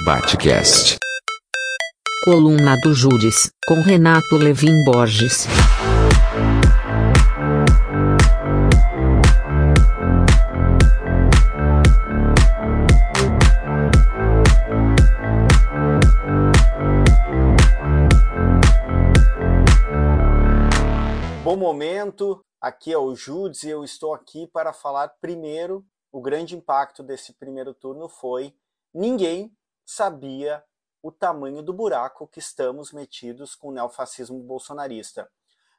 Batcast. Coluna do Júris, com Renato Levin Borges. Bom momento, aqui é o Judes e eu estou aqui para falar primeiro. O grande impacto desse primeiro turno foi ninguém sabia o tamanho do buraco que estamos metidos com o neofascismo bolsonarista.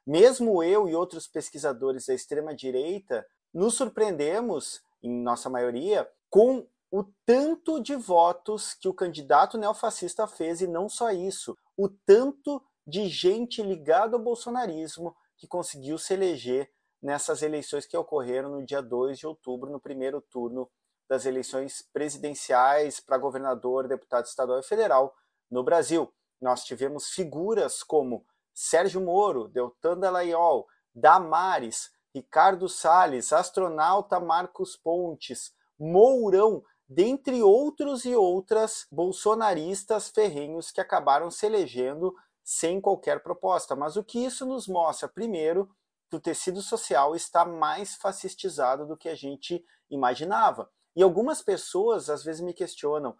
Mesmo eu e outros pesquisadores da extrema-direita nos surpreendemos, em nossa maioria, com o tanto de votos que o candidato neofascista fez, e não só isso, o tanto de gente ligada ao bolsonarismo que conseguiu se eleger nessas eleições que ocorreram no dia 2 de outubro, no primeiro turno das eleições presidenciais para governador, deputado estadual e federal no Brasil. Nós tivemos figuras como Sérgio Moro, Deltan Dallagnol, Damares, Ricardo Salles, astronauta Marcos Pontes, Mourão, dentre outros e outras bolsonaristas ferrenhos que acabaram se elegendo sem qualquer proposta. Mas o que isso nos mostra? Primeiro, que o tecido social está mais fascistizado do que a gente imaginava. E algumas pessoas às vezes me questionam,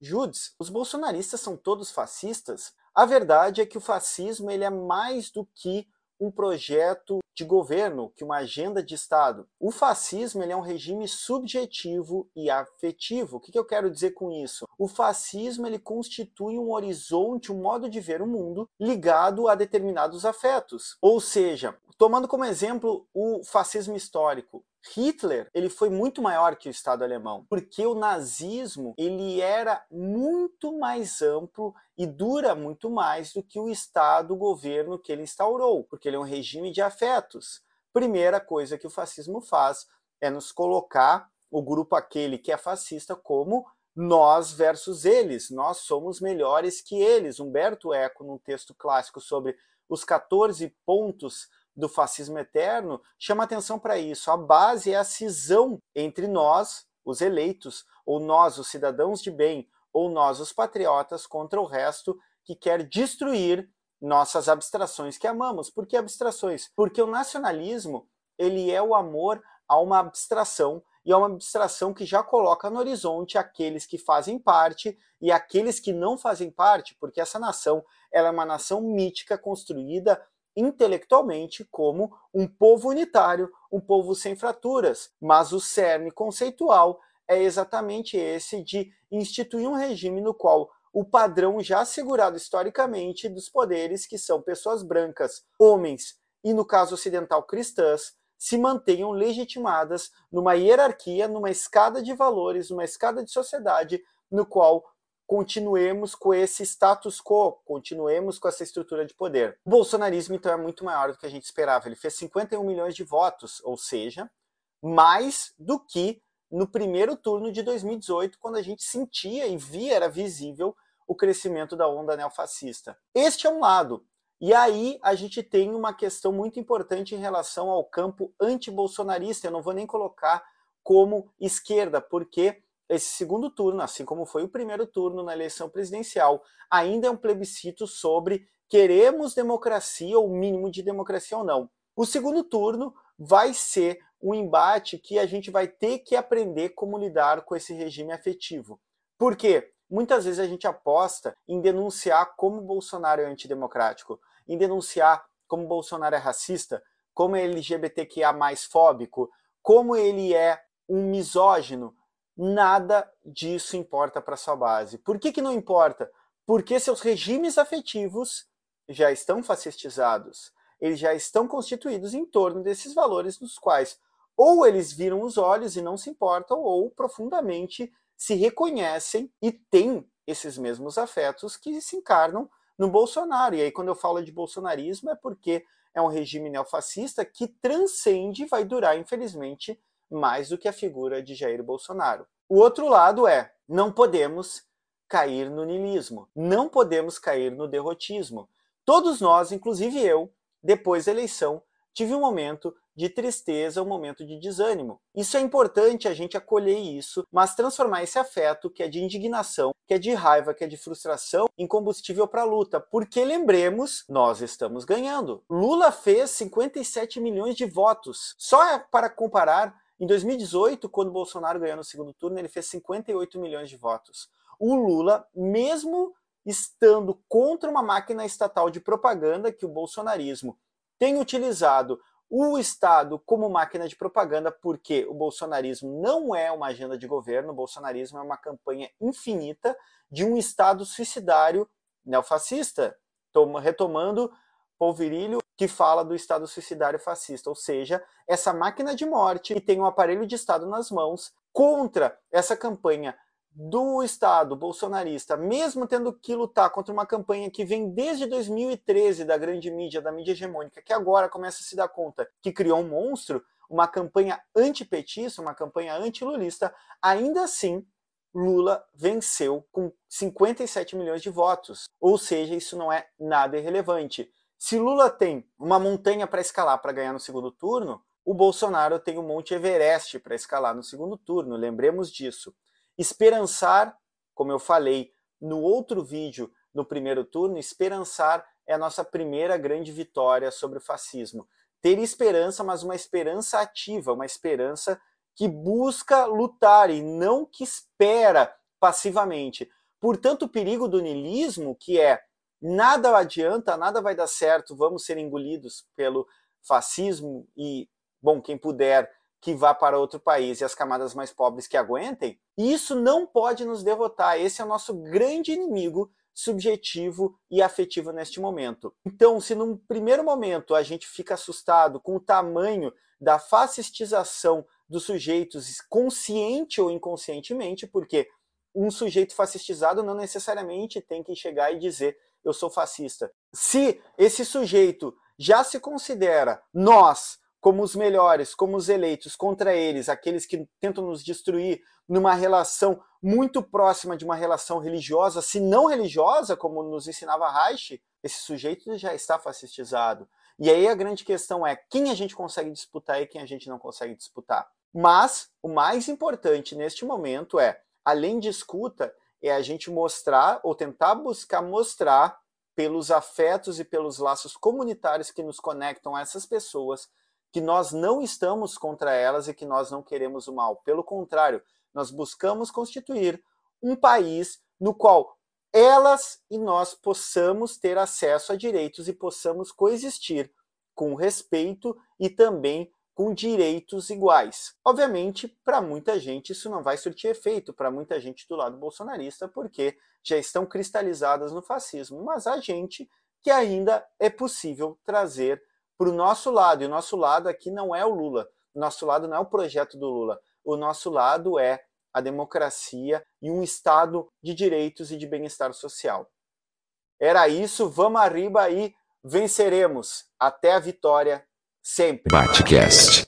Judes, os bolsonaristas são todos fascistas? A verdade é que o fascismo ele é mais do que um projeto de governo, que uma agenda de Estado. O fascismo ele é um regime subjetivo e afetivo. O que, que eu quero dizer com isso? O fascismo ele constitui um horizonte, um modo de ver o mundo ligado a determinados afetos. Ou seja, tomando como exemplo o fascismo histórico, Hitler ele foi muito maior que o Estado alemão, porque o nazismo ele era muito mais amplo e dura muito mais do que o Estado, o governo que ele instaurou, porque ele é um regime de afetos. Primeira coisa que o fascismo faz é nos colocar o grupo aquele que é fascista como nós versus eles, nós somos melhores que eles. Humberto Eco, num texto clássico sobre os 14 pontos do fascismo eterno chama atenção para isso. A base é a cisão entre nós, os eleitos, ou nós, os cidadãos de bem, ou nós, os patriotas, contra o resto que quer destruir nossas abstrações que amamos. Por que abstrações? Porque o nacionalismo ele é o amor a uma abstração e é uma abstração que já coloca no horizonte aqueles que fazem parte e aqueles que não fazem parte, porque essa nação ela é uma nação mítica construída intelectualmente como um povo unitário, um povo sem fraturas, mas o cerne conceitual é exatamente esse de instituir um regime no qual o padrão já assegurado historicamente dos poderes, que são pessoas brancas, homens e, no caso ocidental, cristãs, se mantenham legitimadas numa hierarquia, numa escada de valores, numa escada de sociedade, no qual continuemos com esse status quo, continuemos com essa estrutura de poder. O bolsonarismo, então, é muito maior do que a gente esperava. Ele fez 51 milhões de votos, ou seja, mais do que no primeiro turno de 2018, quando a gente sentia e via, era visível, o crescimento da onda neofascista. Este é um lado. E aí a gente tem uma questão muito importante em relação ao campo anti-bolsonarista. Eu não vou nem colocar como esquerda, porque esse segundo turno, assim como foi o primeiro turno na eleição presidencial, ainda é um plebiscito sobre queremos democracia, ou mínimo de democracia ou não. O segundo turno vai ser um embate que a gente vai ter que aprender como lidar com esse regime afetivo. Por quê? Muitas vezes a gente aposta em denunciar como Bolsonaro é antidemocrático, em denunciar como Bolsonaro é racista, como é LGBTQIA mais fóbico, como ele é um misógino, nada disso importa para sua base. Por que, que não importa? Porque seus regimes afetivos já estão fascistizados, eles já estão constituídos em torno desses valores nos quais ou eles viram os olhos e não se importam, ou profundamente se reconhecem e têm esses mesmos afetos que se encarnam no Bolsonaro. E aí, quando eu falo de bolsonarismo, é porque é um regime neofascista que transcende e vai durar, infelizmente, mais do que a figura de Jair Bolsonaro. O outro lado é, não podemos cair no niilismo, não podemos cair no derrotismo. Todos nós, inclusive eu, depois da eleição, tive um momento de tristeza, um momento de desânimo. Isso é importante a gente acolher isso, mas transformar esse afeto, que é de indignação, que é de raiva, que é de frustração, em combustível para a luta. Porque lembremos, nós estamos ganhando. Lula fez 57 milhões de votos. Só para comparar, em 2018, quando Bolsonaro ganhou no segundo turno, ele fez 58 milhões de votos. O Lula, mesmo estando contra uma máquina estatal de propaganda que o bolsonarismo tem utilizado o Estado como máquina de propaganda, porque o bolsonarismo não é uma agenda de governo, o bolsonarismo é uma campanha infinita de um Estado suicidário neofascista, retomando Polvirilho, que fala do Estado suicidário fascista, ou seja, essa máquina de morte que tem um aparelho de Estado nas mãos contra essa campanha do Estado bolsonarista, mesmo tendo que lutar contra uma campanha que vem desde 2013 da grande mídia, da mídia hegemônica, que agora começa a se dar conta que criou um monstro, uma campanha antipetista, uma campanha antilulista, ainda assim Lula venceu com 57 milhões de votos. Ou seja, isso não é nada irrelevante. Se Lula tem uma montanha para escalar para ganhar no segundo turno, o Bolsonaro tem o Monte Everest para escalar no segundo turno, lembremos disso. Esperançar, como eu falei no outro vídeo, no primeiro turno, esperançar é a nossa primeira grande vitória sobre o fascismo. Ter esperança, mas uma esperança ativa, uma esperança que busca lutar e não que espera passivamente. Portanto, o perigo do niilismo, que é nada adianta, nada vai dar certo, vamos ser engolidos pelo fascismo e, bom, quem puder que vá para outro país e as camadas mais pobres que aguentem, isso não pode nos derrotar. Esse é o nosso grande inimigo subjetivo e afetivo neste momento. Então, se num primeiro momento a gente fica assustado com o tamanho da fascistização dos sujeitos, consciente ou inconscientemente, porque um sujeito fascistizado não necessariamente tem que chegar e dizer eu sou fascista. Se esse sujeito já se considera nós como os melhores, como os eleitos, contra eles, aqueles que tentam nos destruir numa relação muito próxima de uma relação religiosa, se não religiosa, como nos ensinava Reich, esse sujeito já está fascistizado. E aí a grande questão é quem a gente consegue disputar e quem a gente não consegue disputar. Mas o mais importante neste momento é, além de escuta, é a gente mostrar ou tentar buscar mostrar pelos afetos e pelos laços comunitários que nos conectam a essas pessoas que nós não estamos contra elas e que nós não queremos o mal. Pelo contrário, nós buscamos constituir um país no qual elas e nós possamos ter acesso a direitos e possamos coexistir com respeito e também com direitos iguais. Obviamente, para muita gente isso não vai surtir efeito, para muita gente do lado bolsonarista, porque já estão cristalizadas no fascismo, mas a gente que ainda é possível trazer para o nosso lado. E o nosso lado aqui não é o Lula. O nosso lado não é o projeto do Lula. O nosso lado é a democracia e um Estado de direitos e de bem-estar social. Era isso, vamos arriba e venceremos. Até a vitória, sempre. Batcast.